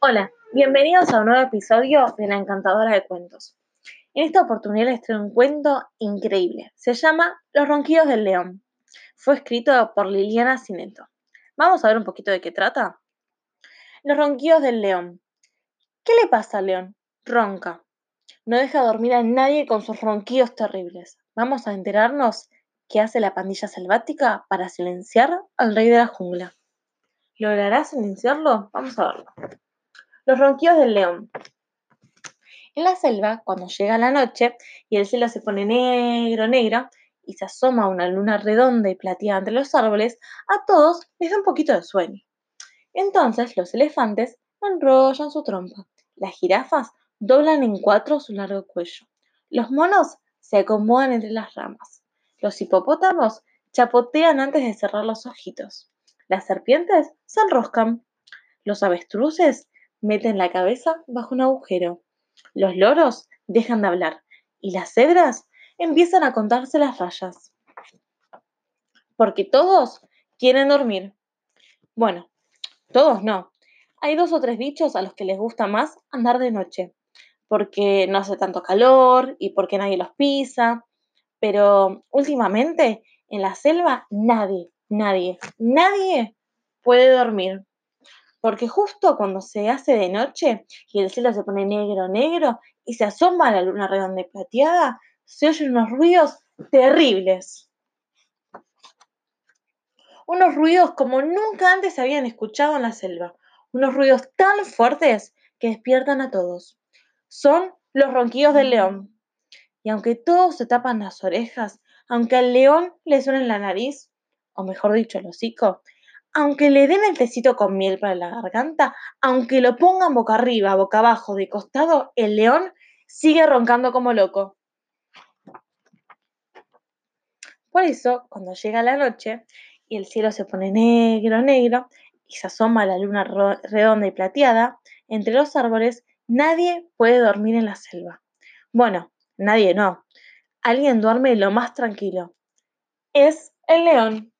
Hola, bienvenidos a un nuevo episodio de La Encantadora de Cuentos. En esta oportunidad les traigo un cuento increíble. Se llama Los ronquidos del león. Fue escrito por Liliana Cineto. Vamos a ver un poquito de qué trata. Los ronquidos del león. ¿Qué le pasa al león? Ronca. No deja dormir a nadie con sus ronquidos terribles. Vamos a enterarnos qué hace la pandilla selvática para silenciar al rey de la jungla. ¿Logrará silenciarlo? Vamos a verlo. Los ronquidos del león. En la selva, cuando llega la noche y el cielo se pone negro, negro, y se asoma una luna redonda y plateada entre los árboles, a todos les da un poquito de sueño. Entonces los elefantes enrollan su trompa, las jirafas doblan en cuatro su largo cuello, los monos se acomodan entre las ramas, los hipopótamos chapotean antes de cerrar los ojitos, las serpientes se enroscan, los avestruces meten la cabeza bajo un agujero, los loros dejan de hablar y las cebras empiezan a contarse las rayas. Porque todos quieren dormir. Bueno, todos no. Hay dos o tres bichos a los que les gusta más andar de noche, porque no hace tanto calor y porque nadie los pisa. Pero últimamente en la selva nadie, nadie, nadie puede dormir. Porque justo cuando se hace de noche y el cielo se pone negro, negro y se asoma la luna redonda y plateada, se oyen unos ruidos terribles. Unos ruidos como nunca antes se habían escuchado en la selva. Unos ruidos tan fuertes que despiertan a todos. Son los ronquidos del león. Y aunque todos se tapan las orejas, aunque al león le suena en la nariz, o mejor dicho, el hocico, aunque le den el tecito con miel para la garganta, aunque lo pongan boca arriba, boca abajo, de costado, el león sigue roncando como loco. Por eso, cuando llega la noche y el cielo se pone negro, negro, y se asoma la luna redonda y plateada, entre los árboles, nadie puede dormir en la selva. Bueno, nadie no. Alguien duerme lo más tranquilo. Es el león.